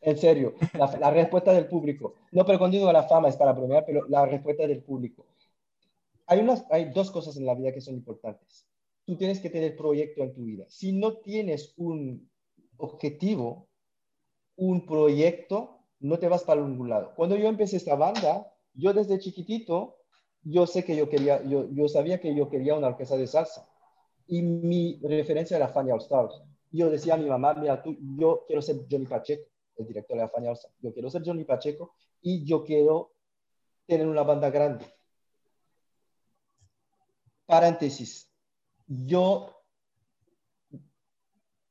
en serio, la, respuesta del público. No, pero cuando digo la fama es para bromear, pero la respuesta del público. Hay, unas, hay dos cosas en la vida que son importantes. Tú tienes que tener proyecto en tu vida. Si no tienes un objetivo, un proyecto, no te vas para ningún lado. Cuando yo empecé esta banda, yo desde chiquitito yo sé que yo quería, yo, yo sabía que yo quería una orquesta de salsa. Y mi referencia era Fania All Stars. Yo decía a mi mamá, mira, tú, yo quiero ser Johnny Pacheco, el director de la Fania All Stars. Yo quiero ser Johnny Pacheco y yo quiero tener una banda grande. Paréntesis. Yo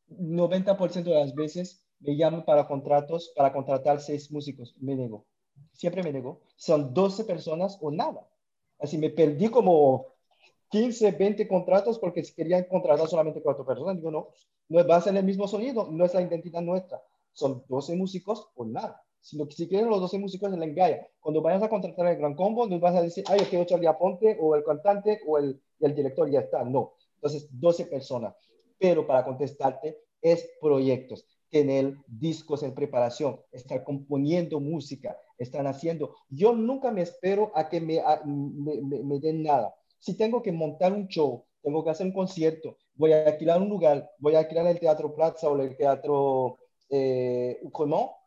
90% de las veces me llaman para contratos, para contratar seis músicos. Me nego. Siempre me nego. Son 12 personas o nada. Así me perdí como 15, 20 contratos porque querían contratar solamente cuatro personas. Digo, no, no va a ser el mismo sonido, no es la identidad nuestra. Son 12 músicos o nada. Sino que si quieren los 12 músicos en la engaya, cuando vayas a contratar el gran combo, no vas a decir, ay, yo quiero Charlie Aponte o el cantante o el, el director, ya está. No. Entonces, 12 personas. Pero para contestarte, es proyectos tener discos en preparación, estar componiendo música, están haciendo. Yo nunca me espero a que me, me, den nada. Si tengo que montar un show, tengo que hacer un concierto, voy a alquilar un lugar, voy a alquilar el Teatro Plaza o el Teatro eh,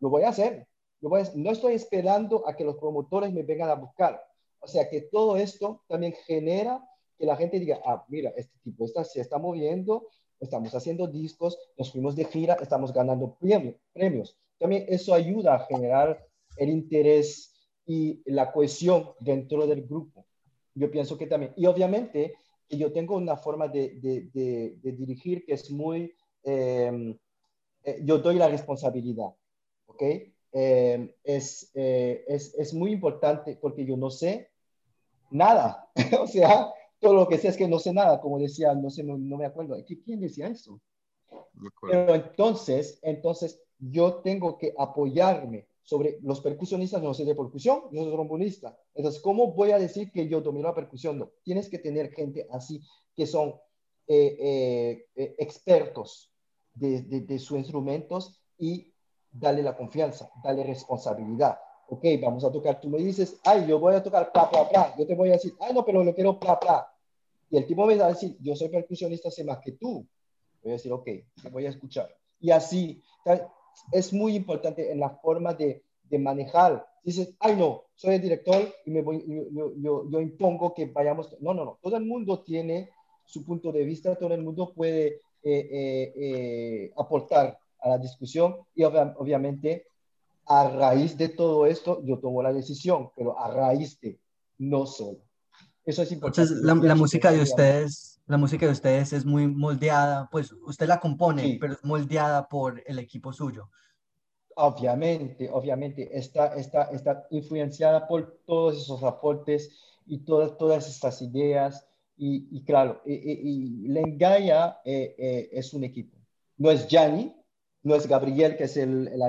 lo voy a hacer. no estoy esperando a que los promotores me vengan a buscar. O sea que todo esto también genera que la gente diga, ah, mira, este tipo está, se está moviendo, estamos haciendo discos, nos fuimos de gira, estamos ganando premios. También eso ayuda a generar el interés y la cohesión dentro del grupo. Yo pienso que también, y obviamente yo tengo una forma de, de, de, dirigir que es muy, em, eh, yo doy la responsabilidad, ¿ok? Em, es, eh, es, es muy importante porque yo no sé nada, <laughs> o sea, todo lo que sé es que no sé nada, como decía, no sé, no, me acuerdo, ¿quién decía eso? Pero entonces, entonces yo tengo que apoyarme sobre los percusionistas, no sé de percusión, no soy trombonista. Entonces, ¿cómo voy a decir que yo domino la percusión? No, tienes que tener gente así que son eh, eh, eh, expertos de, de, sus instrumentos y darle la confianza, darle responsabilidad. Ok, vamos a tocar, tú me dices, ay, yo voy a tocar pla, pla, pla. Yo te voy a decir, ay, no, pero lo quiero pla, pla. Y el tipo me va a decir, yo soy percusionista, sé más que tú. Voy a decir, ok, te voy a escuchar. Y así, es muy importante en la forma de, de manejar. Dices, ay no, soy el director y me voy, yo, yo, yo, impongo que vayamos. No, no, no. Todo el mundo tiene su punto de vista, todo el mundo puede eh, eh, eh, aportar a la discusión y obviamente a raíz de todo esto yo tomo la decisión, pero a raíz de, no solo. Eso es importante. Entonces, la, la música de ustedes, la música de ustedes es muy moldeada, pues usted la compone, pero es moldeada por el equipo suyo. Obviamente, obviamente, está, está, está influenciada por todos esos aportes y todas, todas estas ideas. Y, y claro, y, y, Lengaya eh, eh, es un equipo. No es Gianni, no es Gabriel, que es el, el,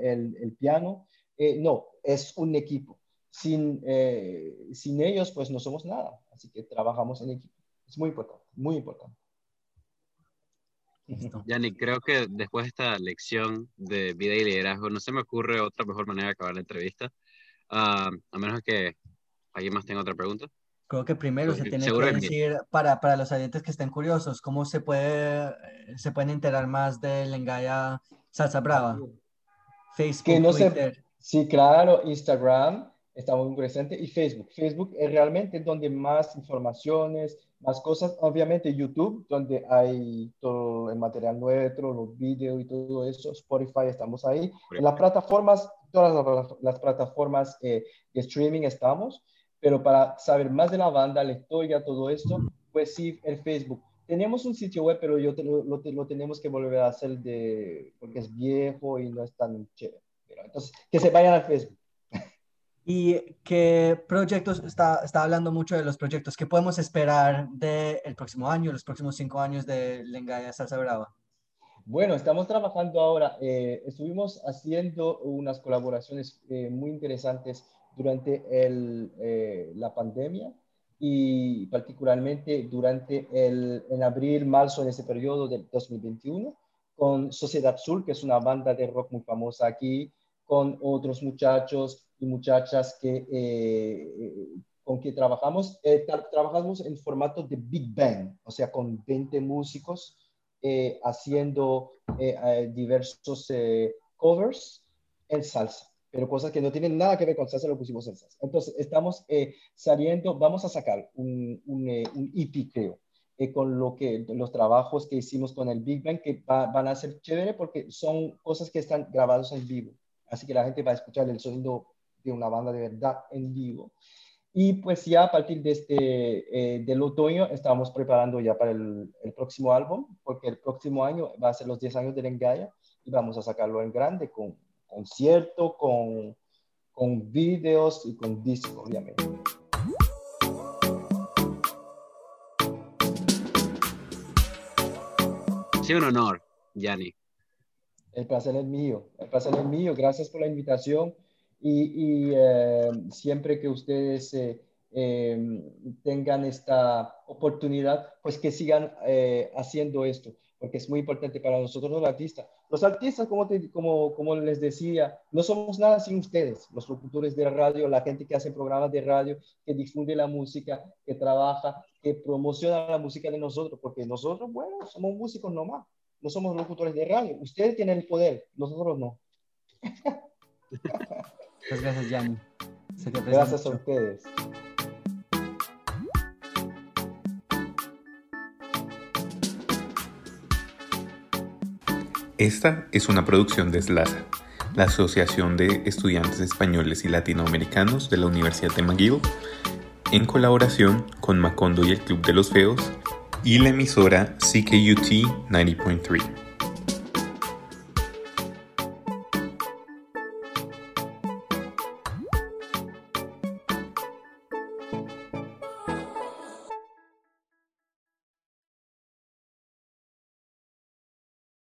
el, el piano. Eh, no, es un equipo sin, eh, sin ellos, pues no somos nada. Así que trabajamos en equipo. Es muy importante, muy importante. <laughs> Yanni, creo que después de esta lección de vida y liderazgo, no se me ocurre otra mejor manera de acabar la entrevista, uh, a menos que alguien más tenga otra pregunta. Creo que primero se tiene que decir, para, para los oyentes que estén curiosos, ¿cómo se, puede, se pueden enterar más de Lengaya Salsa Brava? Facebook, que no Twitter. sí, claro, Instagram, estamos muy presentes, y Facebook. Facebook es realmente donde más informaciones, más cosas. Obviamente YouTube, donde hay todo el material nuestro, los vídeos y todo eso. Spotify, estamos ahí. En las plataformas, todas las, plataformas eh, de streaming estamos, pero para saber más de la banda, la historia, todo esto, pues sí, el Facebook. Tenemos un sitio web, pero yo lo, lo, tenemos que volver a hacer de, porque es viejo y no es tan chévere. entonces, que se vayan al Facebook. ¿Y qué proyectos, está, está hablando mucho de los proyectos, qué podemos esperar del próximo año, los próximos cinco años de Lengaya Salsa Brava? Bueno, estamos trabajando ahora, eh, estuvimos haciendo unas colaboraciones eh, muy interesantes durante el, eh, la pandemia y particularmente durante el, en abril, marzo, en ese periodo del 2021, con Sociedad Sur, que es una banda de rock muy famosa aquí, con otros muchachos muchachas que, eh, con que trabajamos. Eh, trabajamos en formato de Big Bang, o sea, con 20 músicos eh, haciendo diversos covers en salsa, pero cosas que no tienen nada que ver con salsa, lo pusimos en salsa. Entonces, estamos saliendo, vamos a sacar un, un, EP, creo. con lo que los trabajos que hicimos con el Big Bang que van a ser chévere porque son cosas que están grabados en vivo así que la gente va a escuchar el sonido de una banda de verdad en vivo. Y pues ya a partir de este, eh, del otoño estamos preparando ya para el, próximo álbum, porque el próximo año va a ser los 10 años de Lengaya y vamos a sacarlo en grande con concierto, con, con videos y con disco, obviamente. Sí, un honor, Yanni. El placer es mío, el placer es mío. Gracias por la invitación y, eh, siempre que ustedes eh, eh, tengan esta oportunidad, pues que sigan haciendo esto, porque es muy importante para nosotros los artistas. Los artistas, como, como, como les decía, no somos nada sin ustedes, los locutores de radio, la gente que hace programas de radio, que difunde la música, que trabaja, que promociona la música de nosotros, porque nosotros, bueno, somos músicos nomás no somos locutores de radio. Ustedes tienen el poder, nosotros no. <laughs> Muchas gracias, Yanni. Gracias a ustedes. Esta es una producción de SLASA, la Asociación de Estudiantes Españoles y Latinoamericanos de la Universidad de McGill, en colaboración con Macondo y el Club de los Feos y la emisora CKUT 90.3.